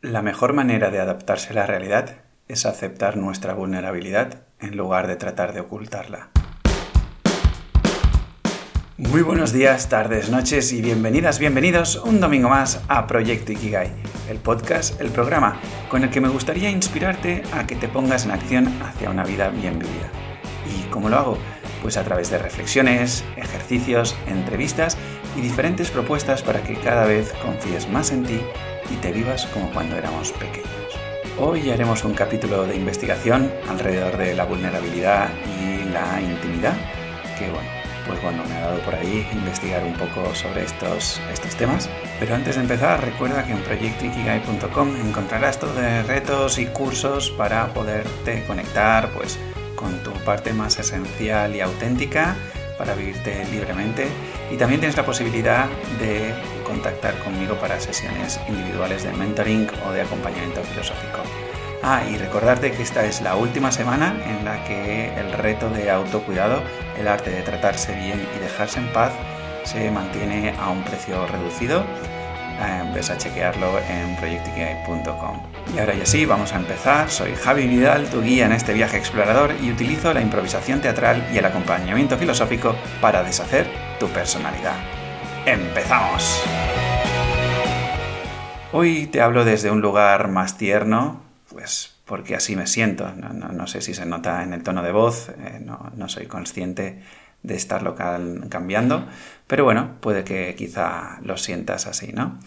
La mejor manera de adaptarse a la realidad es aceptar nuestra vulnerabilidad en lugar de tratar de ocultarla. Muy buenos días, tardes, noches y bienvenidas, bienvenidos un domingo más a Proyecto Ikigai, el podcast, el programa con el que me gustaría inspirarte a que te pongas en acción hacia una vida bien vivida. ¿Y cómo lo hago? Pues a través de reflexiones, ejercicios, entrevistas y diferentes propuestas para que cada vez confíes más en ti y te vivas como cuando éramos pequeños. Hoy haremos un capítulo de investigación alrededor de la vulnerabilidad y la intimidad, que bueno, pues bueno, me ha dado por ahí investigar un poco sobre estos, estos temas. Pero antes de empezar, recuerda que en proyectoikigai.com encontrarás todo de retos y cursos para poderte conectar pues, con tu parte más esencial y auténtica para vivirte libremente y también tienes la posibilidad de contactar conmigo para sesiones individuales de mentoring o de acompañamiento filosófico. Ah, y recordarte que esta es la última semana en la que el reto de autocuidado, el arte de tratarse bien y dejarse en paz, se mantiene a un precio reducido. Eh, ves a chequearlo en proyectikigai.com. Y ahora ya sí, vamos a empezar. Soy Javi Vidal, tu guía en este viaje explorador y utilizo la improvisación teatral y el acompañamiento filosófico para deshacer tu personalidad. ¡Empezamos! Hoy te hablo desde un lugar más tierno, pues porque así me siento. No, sé si se nota en el tono de voz, eh, no, soy consciente de estarlo cambiando, pero bueno, puede que quizá lo sientas así, ¿no?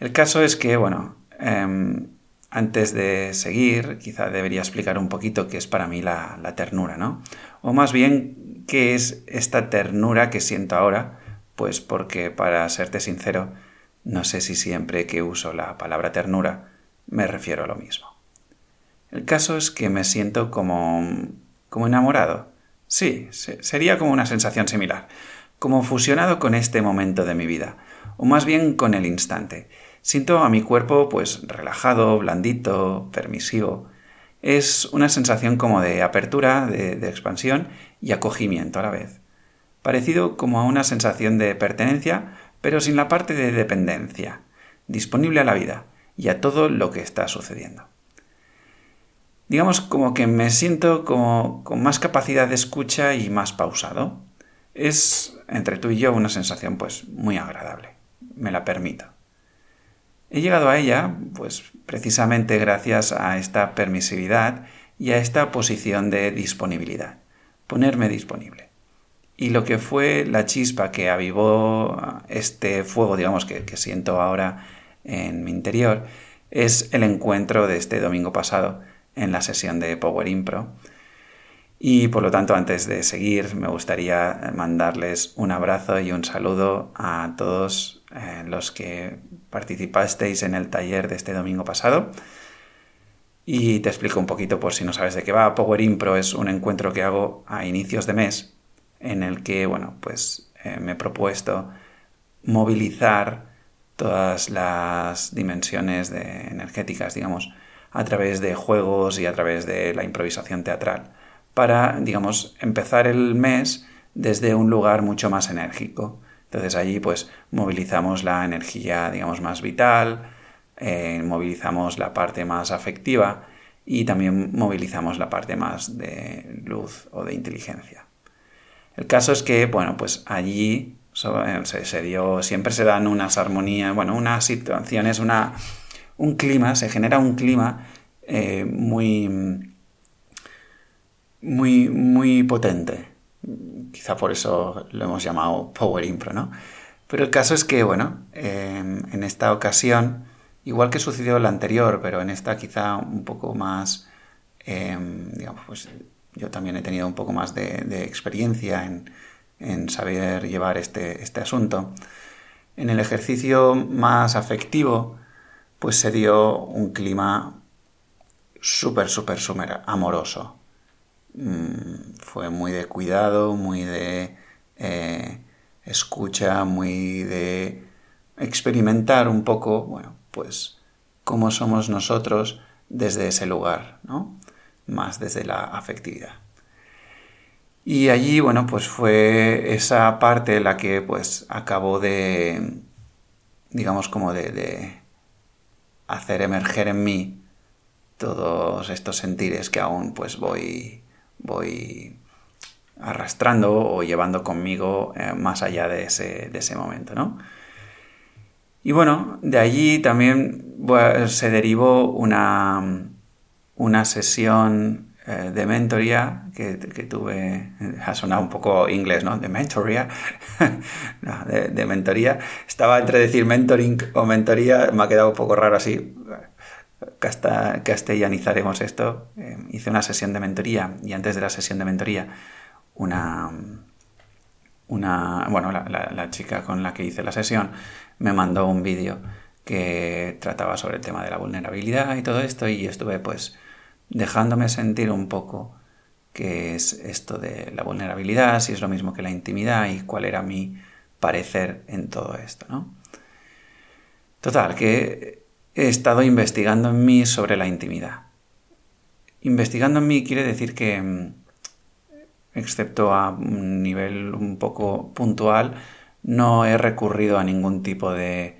El caso es que, bueno, em, antes de seguir, quizá debería explicar un poquito qué es para mí la, la ternura, ¿no? O más bien, qué es esta ternura que siento ahora pues porque, para serte sincero, no sé si siempre que uso la palabra ternura me refiero a lo mismo. El caso es que me siento como... como enamorado. Sí, sería como una sensación similar, como fusionado con este momento de mi vida, o más bien con el instante. Siento a mi cuerpo pues relajado, blandito, permisivo. Es una sensación como de apertura, de expansión y acogimiento a la vez parecido como a una sensación de pertenencia, pero sin la parte de dependencia, disponible a la vida y a todo lo que está sucediendo. Digamos como que me siento como con más capacidad de escucha y más pausado. Es entre tú y yo una sensación pues muy agradable. Me la permito. He llegado a ella pues precisamente gracias a esta permisividad y a esta posición de disponibilidad. Ponerme disponible y lo que fue la chispa que avivó este fuego, digamos, que, siento ahora en mi interior, es el encuentro de este domingo pasado en la sesión de Power Impro. Y por lo tanto, antes de seguir, me gustaría mandarles un abrazo y un saludo a todos eh, los que participasteis en el taller de este domingo pasado. Y te explico un poquito por si no sabes de qué va. Power Impro es un encuentro que hago a inicios de mes en el que, bueno, pues eh, me he propuesto movilizar todas las dimensiones energéticas, digamos, a través de juegos y a través de la improvisación teatral, para, digamos, empezar el mes desde un lugar mucho más enérgico. Entonces allí pues movilizamos la energía, digamos, más vital, eh, movilizamos la parte más afectiva y también movilizamos la parte más de luz o de inteligencia. El caso es que, bueno, pues allí eh, se, dio, siempre se dan unas armonías, bueno, unas situaciones, una, un clima, se genera un clima eh, muy, muy, muy potente. Quizá por eso lo hemos llamado Power Impro, ¿no? Pero el caso es que, bueno, em, en esta ocasión, igual que sucedió la anterior, pero en esta quizá un poco más, em, digamos, pues yo también he tenido un poco más de, experiencia en, saber llevar este, este, asunto. En el ejercicio más afectivo, pues se dio un clima súper, súper, súper amoroso. Mm, fue muy de cuidado, muy de eh, escucha, muy de experimentar un poco, bueno, pues cómo somos nosotros desde ese lugar, ¿no? más desde la afectividad. Y allí, bueno, pues fue esa parte la que pues acabó de, digamos, como de, hacer emerger en mí todos estos sentires que aún pues voy, voy arrastrando o llevando conmigo eh, más allá de ese, de ese momento, ¿no? Y bueno, de allí también se derivó una, una sesión eh, de mentoría que, tuve, ha sonado un posto inglés, ¿no? De mentoría, de, mentoría. Estaba entre decir mentoring o mentoría, me ha quedado un poco raro así. castellanizaremos esto. Eh, hice una sesión de mentoría y antes de la sesión de mentoría, una, una bueno, la chica con la que hice la sesión me mandó un vídeo que trataba sobre el tema de la vulnerabilidad y todo esto y estuve pues dejándome sentir un poco qué es esto de la vulnerabilidad, si es lo mismo que la intimidad y cuál era mi parecer en todo esto, ¿no? Total, que he estado investigando en mí sobre la intimidad. Investigando en mí quiere decir que, mm, excepto a un nivel un poco puntual, no he recurrido a ningún tipo de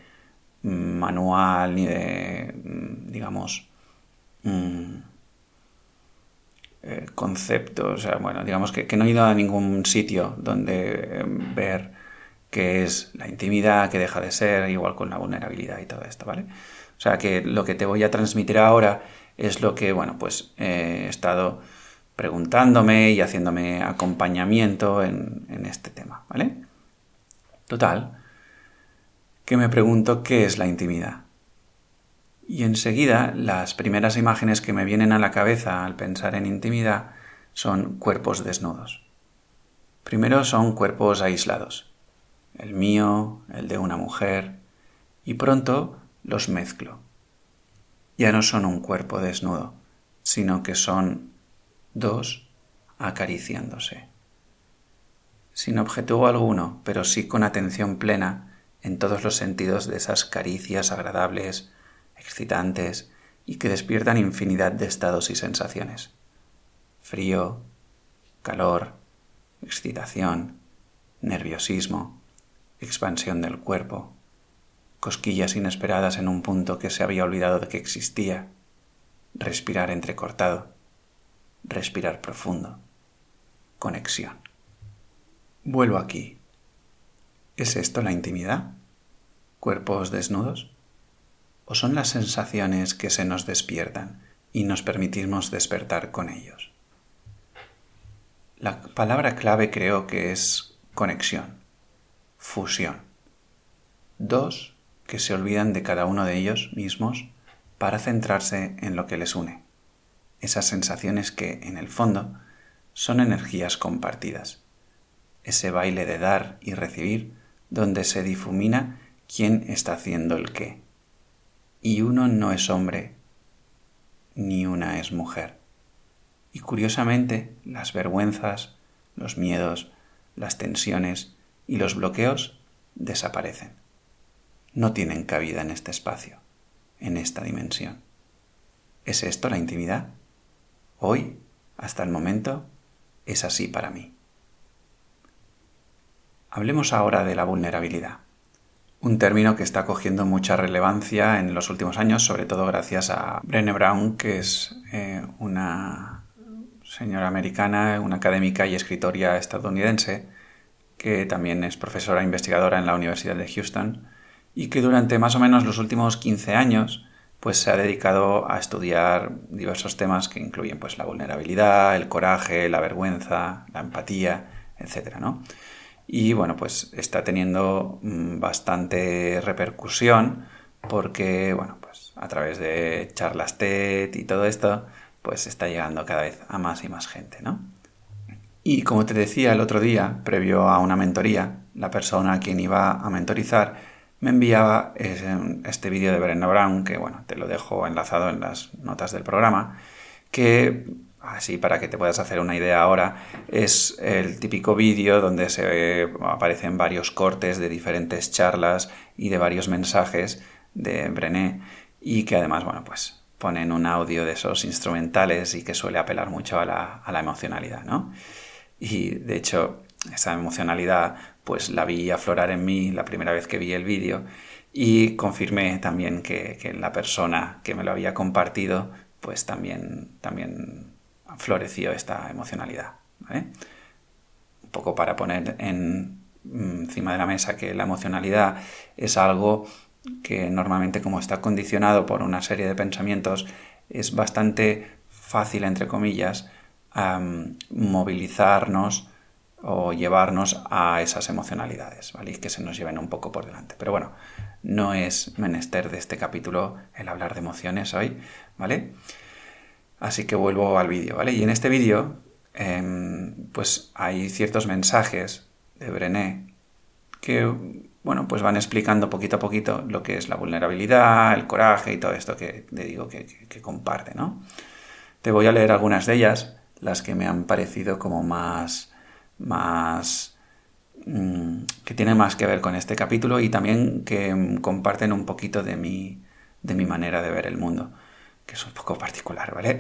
mm, manual ni de, mm, digamos, eh, conceptos, o sea, bueno, digamos que, no he ido a ningún sitio donde em, ver qué es la intimidad, qué deja de ser, igual con la vulnerabilidad y todo esto, ¿vale? O sea que lo que te voy a transmitir ahora es lo que, bueno, pues he estado preguntándome y haciéndome acompañamiento en, en este tema, ¿vale? Total, que me pregunto qué es la intimidad. Y enseguida las primeras imágenes que me vienen a la cabeza al pensar en intimidad son cuerpos desnudos. Primero son cuerpos aislados, el mío, el de una mujer, y pronto los mezclo. Ya no son un cuerpo desnudo, sino que son dos acariciándose. Sin objetivo alguno, pero sí con atención plena en todos los sentidos de esas caricias agradables, excitantes y que despiertan infinidad de estados y sensaciones. Frío, calor, excitación, nerviosismo, expansión del cuerpo, cosquillas inesperadas en un punto que se había olvidado de que existía, respirar entrecortado, respirar profundo, conexión. Vuelvo aquí. ¿Es esto la intimidad? ¿Cuerpos desnudos? O son las sensaciones que se nos despiertan y nos permitimos despertar con ellos. La palabra clave creo que es conexión, fusión. Dos que se olvidan de cada uno de ellos mismos para centrarse en lo que les une, esas sensaciones que, en el fondo, son energías compartidas, ese baile de dar y recibir donde se difumina quién está haciendo el qué y uno no es hombre, ni una es mujer. Y curiosamente, las vergüenzas, los miedos, las tensiones y los bloqueos desaparecen. No tienen cabida en este espacio, en esta dimensión. ¿Es esto la intimidad? Hoy, hasta el momento, es así para mí. Hablemos ahora de la vulnerabilidad un término que está cogiendo mucha relevancia en los últimos años, sobre todo gracias a Brené Brown, que es eh, una señora americana, una académica y escritora estadounidense, que también es profesora investigadora en la Universidad de Houston y que durante más o menos los últimos 15 años pues se ha dedicado a estudiar diversos temas que incluyen pues la vulnerabilidad, el coraje, la vergüenza, la empatía, etcétera, ¿no? Y bueno, pues está teniendo mm, bastante repercusión porque, bueno, pues a través de charlas TED y todo esto, pues está llegando cada vez a más y más gente, ¿no? Y como te decía el otro día, previo a una mentoría, la persona a quien iba a mentorizar me enviaba este vídeo de Brenda Brown, que bueno, te lo dejo enlazado en las notas del programa, que así para que te puedas hacer una idea ahora, es el típico vídeo donde se aparecen varios cortes de diferentes charlas y de varios mensajes de Brené y que además, bueno, pues ponen un audio de esos instrumentales y que suele apelar mucho a la, a la emocionalidad, ¿no? Y de hecho, esa emocionalidad pues la vi aflorar en mí la primera vez que vi el vídeo y confirmé también que, la persona que me lo había compartido pues también, también floreció esta emocionalidad. Un poco para poner en, encima de la mesa que la emocionalidad es algo que normalmente como está condicionado por una serie de pensamientos es bastante fácil, entre comillas, movilizarnos o llevarnos a esas emocionalidades, ¿vale? Y que se nos lleven un poco por delante. Pero bueno, no es menester de este capítulo el hablar de emociones hoy, ¿vale? Así que vuelvo al vídeo, ¿vale? Y en este vídeo, em, pues hay ciertos mensajes de Brené que, bueno, pues van explicando poquito a poquito lo que es la vulnerabilidad, el coraje y todo esto que te digo que, comparte, ¿no? Te voy a leer algunas de ellas, las que me han parecido como más más mm, que tienen más que ver con este capítulo y también que comparten un poquito de mi, de mi manera de ver el mundo, que es un poco particular, ¿vale?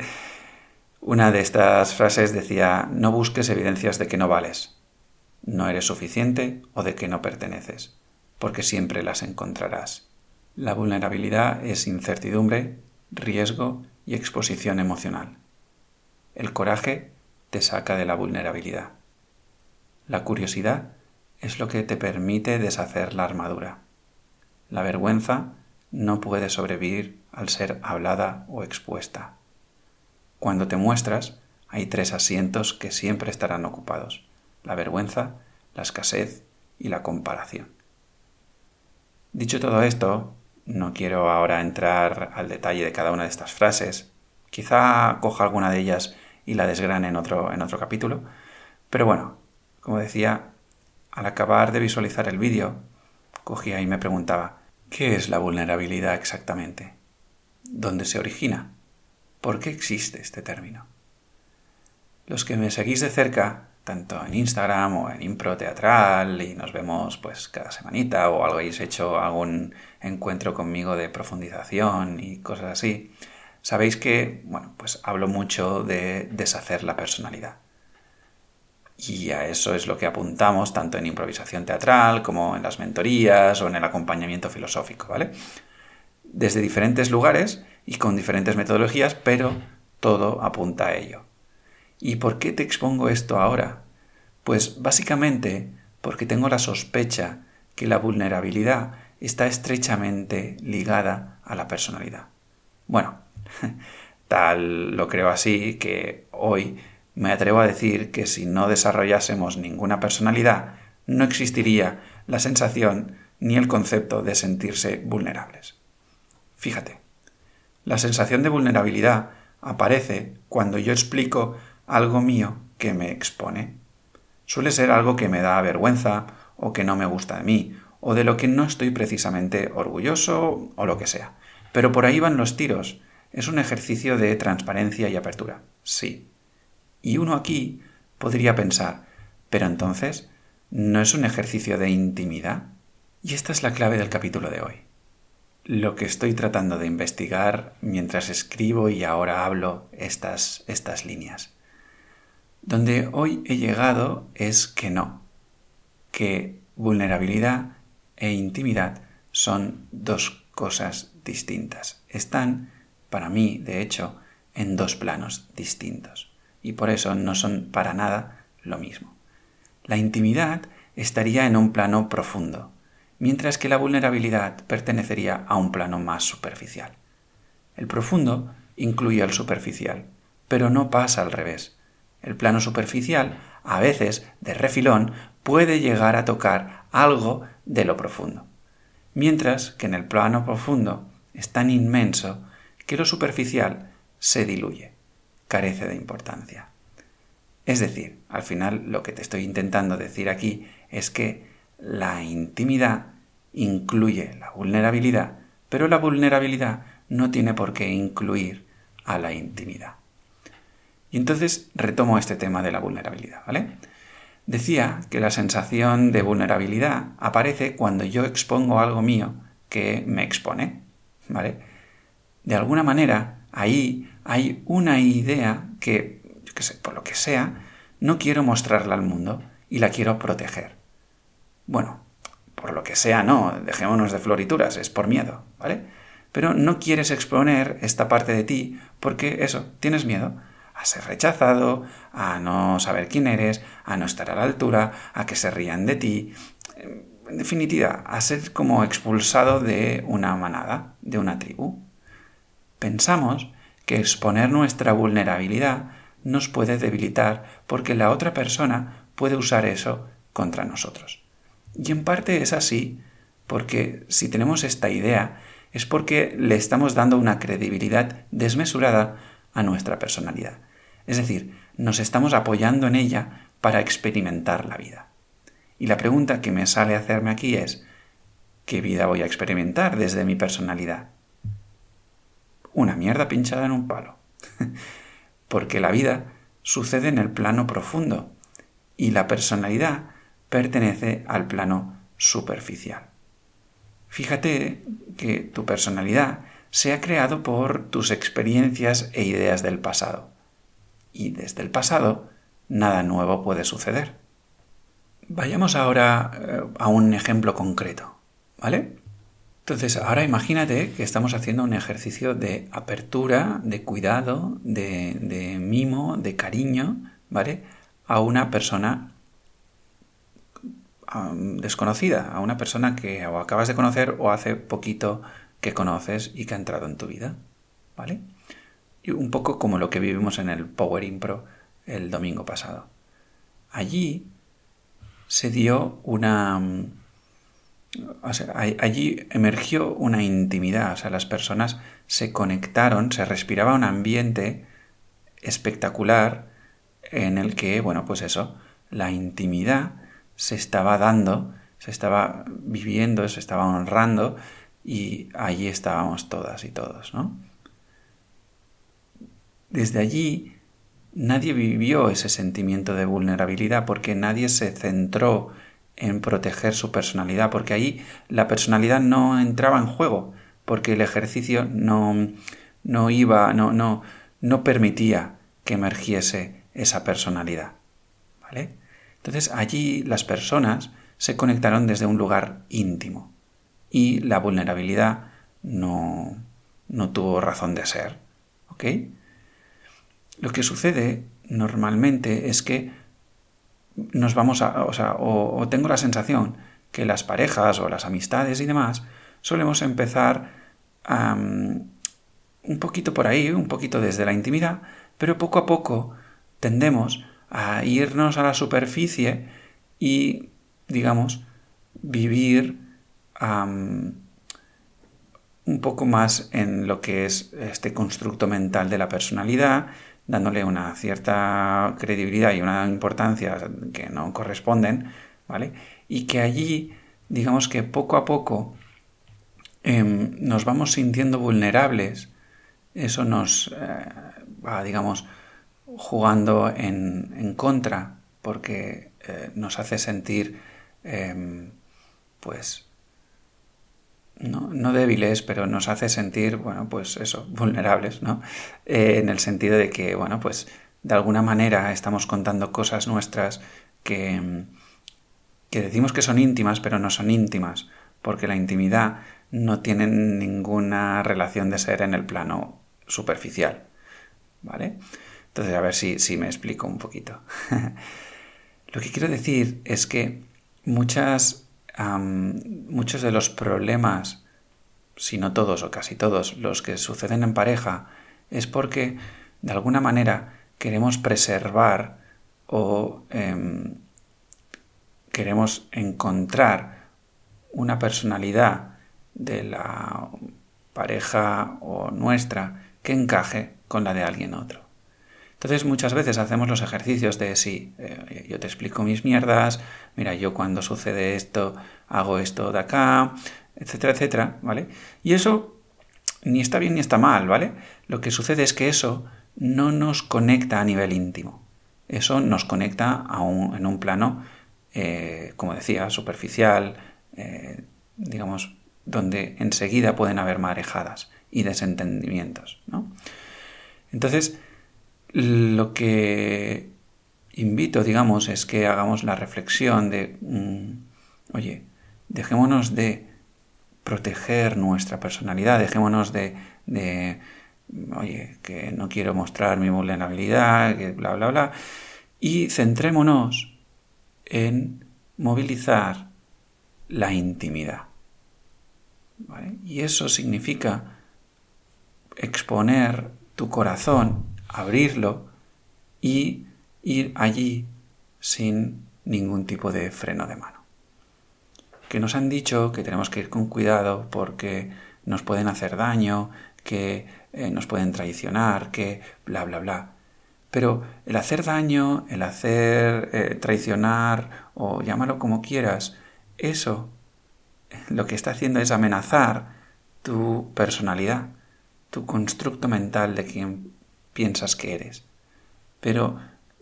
Una de estas frases decía, no busques evidencias de que no vales, no eres suficiente o de que no perteneces, porque siempre las encontrarás. La vulnerabilidad es incertidumbre, riesgo y exposición emocional. El coraje te saca de la vulnerabilidad. La curiosidad es lo que te permite deshacer la armadura. La vergüenza no puede sobrevivir al ser hablada o expuesta. Cuando te muestras, hay tres asientos que siempre estarán ocupados. La vergüenza, la escasez y la comparación. Dicho todo esto, no quiero ahora entrar al detalle de cada una de estas frases. Quizá coja alguna de ellas y la desgrane en otro, en otro capítulo. Pero bueno, como decía, al acabar de visualizar el vídeo, cogía y me preguntaba, ¿qué es la vulnerabilidad exactamente? ¿Dónde se origina? ¿Por qué existe este término? Los que me seguís de cerca, tanto en Instagram o en Impro Teatral, y nos vemos pues cada semanita, o habéis hecho algún encuentro conmigo de profundización y cosas así, sabéis que, bueno, pues hablo mucho de deshacer la personalidad. Y a eso es lo que apuntamos tanto en improvisación teatral como en las mentorías o en el acompañamiento filosófico, ¿vale? Desde diferentes lugares y con diferentes metodologías, pero todo apunta a ello. ¿Y por qué te expongo esto ahora? Pues básicamente porque tengo la sospecha que la vulnerabilidad está estrechamente ligada a la personalidad. Bueno, tal lo creo así que hoy me atrevo a decir que si no desarrollásemos ninguna personalidad, no existiría la sensación ni el concepto de sentirse vulnerables. Fíjate, la sensación de vulnerabilidad aparece cuando yo explico algo mío que me expone. Suele ser algo que me da vergüenza o que no me gusta de mí, o de lo que no estoy precisamente orgulloso o lo que sea. Pero por ahí van los tiros. Es un ejercicio de transparencia y apertura. Sí, y uno aquí podría pensar, pero entonces, ¿no es un ejercicio de intimidad? Y esta es la clave del capítulo de hoy. Lo que estoy tratando de investigar mientras escribo y ahora hablo estas, estas líneas. Donde hoy he llegado es que no, que vulnerabilidad e intimidad son dos cosas distintas. Están, para mí, de hecho, en dos planos distintos y por eso no son para nada lo mismo. La intimidad estaría en un plano profundo, mientras que la vulnerabilidad pertenecería a un plano más superficial. El profundo incluye al superficial, pero no pasa al revés. El plano superficial, a veces, de refilón, puede llegar a tocar algo de lo profundo, mientras que en el plano profundo es tan inmenso que lo superficial se diluye carece de importancia. Es decir, al final lo que te estoy intentando decir aquí es que la intimidad incluye la vulnerabilidad, pero la vulnerabilidad no tiene por qué incluir a la intimidad. Y entonces retomo este tema de la vulnerabilidad, ¿vale? Decía que la sensación de vulnerabilidad aparece cuando yo expongo algo mío que me expone, ¿vale? De alguna manera, ahí hay una idea que, sé, por lo que sea, no quiero mostrarla al mundo y la quiero proteger. Bueno, por lo que sea, no, dejémonos de florituras, es por miedo, ¿vale? Pero no quieres exponer esta parte de ti porque eso, tienes miedo a ser rechazado, a no saber quién eres, a no estar a la altura, a que se rían de ti. En definitiva, a ser como expulsado de una manada, de una tribu. Pensamos que exponer nuestra vulnerabilidad nos puede debilitar porque la otra persona puede usar eso contra nosotros. Y en parte es así, porque si tenemos esta idea es porque le estamos dando una credibilidad desmesurada a nuestra personalidad. Es decir, nos estamos apoyando en ella para experimentar la vida. Y la pregunta que me sale hacerme aquí es, ¿qué vida voy a experimentar desde mi personalidad? Una mierda pinchada en un palo. Porque la vida sucede en el plano profundo y la personalidad pertenece al plano superficial. Fíjate que tu personalidad se ha creado por tus experiencias e ideas del pasado. Y desde el pasado, nada nuevo puede suceder. Vayamos ahora eh, a un ejemplo concreto, ¿vale? Entonces, ahora imagínate que estamos haciendo un ejercicio de apertura, de cuidado, de, de mimo, de cariño, ¿vale? A una persona desconocida, a una persona que o acabas de conocer o hace poquito que conoces y que ha entrado en tu vida, ¿vale? Y un poco como lo que vivimos en el Power Impro el domingo pasado. Allí se dio una... allí emergió una intimidad, o sea, las personas se conectaron, se respiraba un ambiente espectacular en el que, bueno, pues eso, la intimidad se estaba dando, se estaba viviendo, se estaba honrando y allí estábamos todas y todos, ¿no? Desde allí nadie vivió ese sentimiento de vulnerabilidad porque nadie se centró en proteger su personalidad, porque ahí la personalidad no entraba en juego, porque el ejercicio no, no iba, no, no, no permitía que emergiese esa personalidad. ¿Vale? Entonces allí las personas se conectaron desde un lugar íntimo y la vulnerabilidad no, no tuvo razón de ser. ¿Ok? Lo que sucede normalmente es que nos vamos a, o sea, o, tengo la sensación que las parejas o las amistades y demás solemos empezar un poquito por ahí, un poquito desde la intimidad, pero poco a poco tendemos a irnos a la superficie y, digamos, vivir un poco más en lo que es este constructo mental de la personalidad, dándole una cierta credibilidad y una importancia que no corresponden, ¿vale? Y que allí, digamos que poco a poco em, nos vamos sintiendo vulnerables, eso nos eh, va, digamos, jugando en, contra porque eh, nos hace sentir em, pues no, débiles, pero nos hace sentir, bueno, pues eso, vulnerables, ¿no? Eh, en el sentido de que, bueno, pues de alguna manera estamos contando cosas nuestras que, em, que decimos que son íntimas, pero no son íntimas, porque la intimidad no tiene ninguna relación de ser en el plano superficial, ¿vale? Entonces, a ver si, si me explico un poquito. Lo que quiero decir es que muchas, muchos de los problemas, si no todos o casi todos, los que suceden en pareja, es porque de alguna manera queremos preservar o em, queremos encontrar una personalidad de la pareja o nuestra que encaje con la de alguien otro. Entonces muchas veces hacemos los ejercicios de sí, eh, yo te explico mis mierdas, mira, yo cuando sucede esto hago esto de acá, etcétera, etcétera, ¿vale? Y eso ni está bien ni está mal, ¿vale? Lo que sucede es que eso no nos conecta a nivel íntimo. Eso nos conecta a en un plano, eh, como decía, superficial, eh, digamos, donde enseguida pueden haber marejadas y desentendimientos, ¿no? Entonces, lo que invito, digamos, es que hagamos la reflexión de, mm, oye, dejémonos de proteger nuestra personalidad, dejémonos de, oye, que no quiero mostrar mi vulnerabilidad, que bla, bla, bla, y centrémonos en movilizar la intimidad. Y eso significa exponer tu corazón, abrirlo y ir allí sin ningún tipo de freno de mano. Que nos han dicho que tenemos que ir con cuidado porque nos pueden hacer daño, que eh, nos pueden traicionar, que bla, bla, bla. Pero el hacer daño, el hacer eh, traicionar o llámalo como quieras, eso lo que está haciendo es amenazar tu personalidad, tu constructo mental de quien piensas que eres. Pero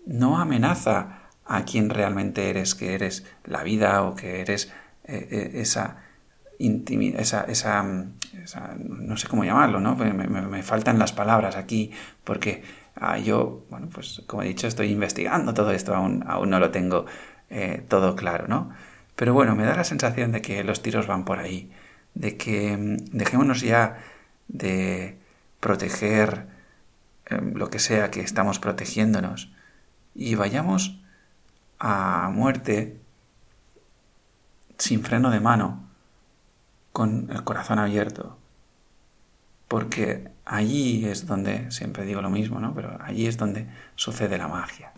no amenaza a quien realmente eres, que eres la vida o que eres eh, esa intimidad, esa, esa, no sé cómo llamarlo, ¿no? Me, me faltan las palabras aquí porque Ah, yo, bueno, pues como he dicho, estoy investigando todo esto, aún, aún no lo tengo eh, todo claro, ¿no? Pero bueno, me da la sensación de que los tiros van por ahí, de que mm, dejémonos ya de proteger lo que sea que estamos protegiéndonos y vayamos a muerte sin freno de mano, con el corazón abierto, porque allí es donde, siempre digo lo mismo, ¿no? Pero allí es donde sucede la magia.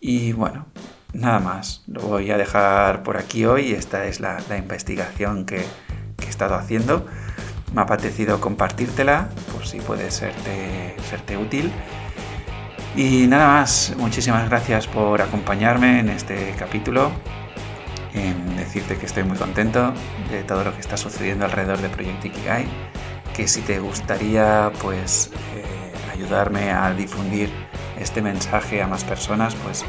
Y bueno, nada más, lo voy a dejar por aquí hoy, esta es la, investigación que, he estado haciendo. Me ha apetecido compartírtela por si puede serte, serte útil. Y nada más, muchísimas gracias por acompañarme en este capítulo, en decirte que estoy muy contento de todo lo que está sucediendo alrededor de Proyecto Ikigai que si te gustaría pues eh, ayudarme a difundir este mensaje a más personas, pues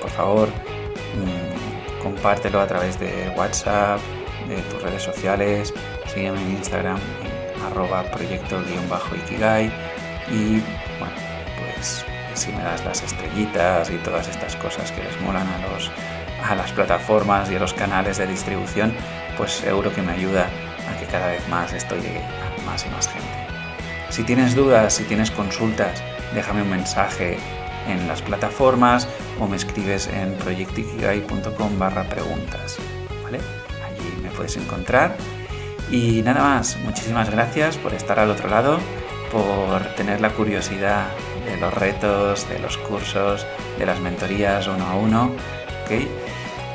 por favor mm, compártelo a través de WhatsApp, de tus redes sociales, sígueme en Instagram arroba proyecto-ikigai y bueno, pues si me das las estrellitas y todas estas cosas que les molan a, los, a las plataformas y a los canales de distribución, pues seguro que me ayuda a que cada vez más esto llegue más y más gente. Si tienes dudas, si tienes consultas, déjame un mensaje en las plataformas o me escribes en proyectikigai.com barra preguntas. ¿vale? Allí me puedes encontrar. Y nada más, muchísimas gracias por estar al otro lado, por tener la curiosidad de los retos, de los cursos, de las mentorías uno a uno.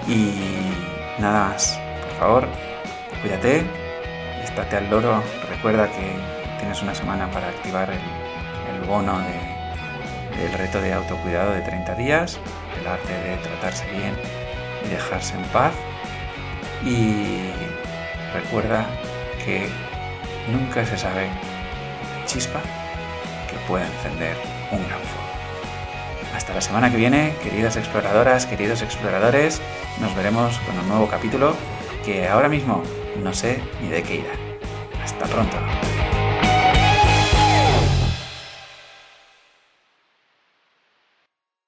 Y nada más, por favor, cuídate, estate al loro, recuerda que tienes una semana para activar el, bono del reto de autocuidado de 30 días, el arte de tratarse bien y dejarse en paz. Y recuerda que nunca se sabe chispa que puede encender un gran fuego. Hasta la semana que viene, queridas exploradoras, queridos exploradores, nos veremos con un nuevo capítulo que ahora mismo no sé ni de qué irá. Hasta pronto.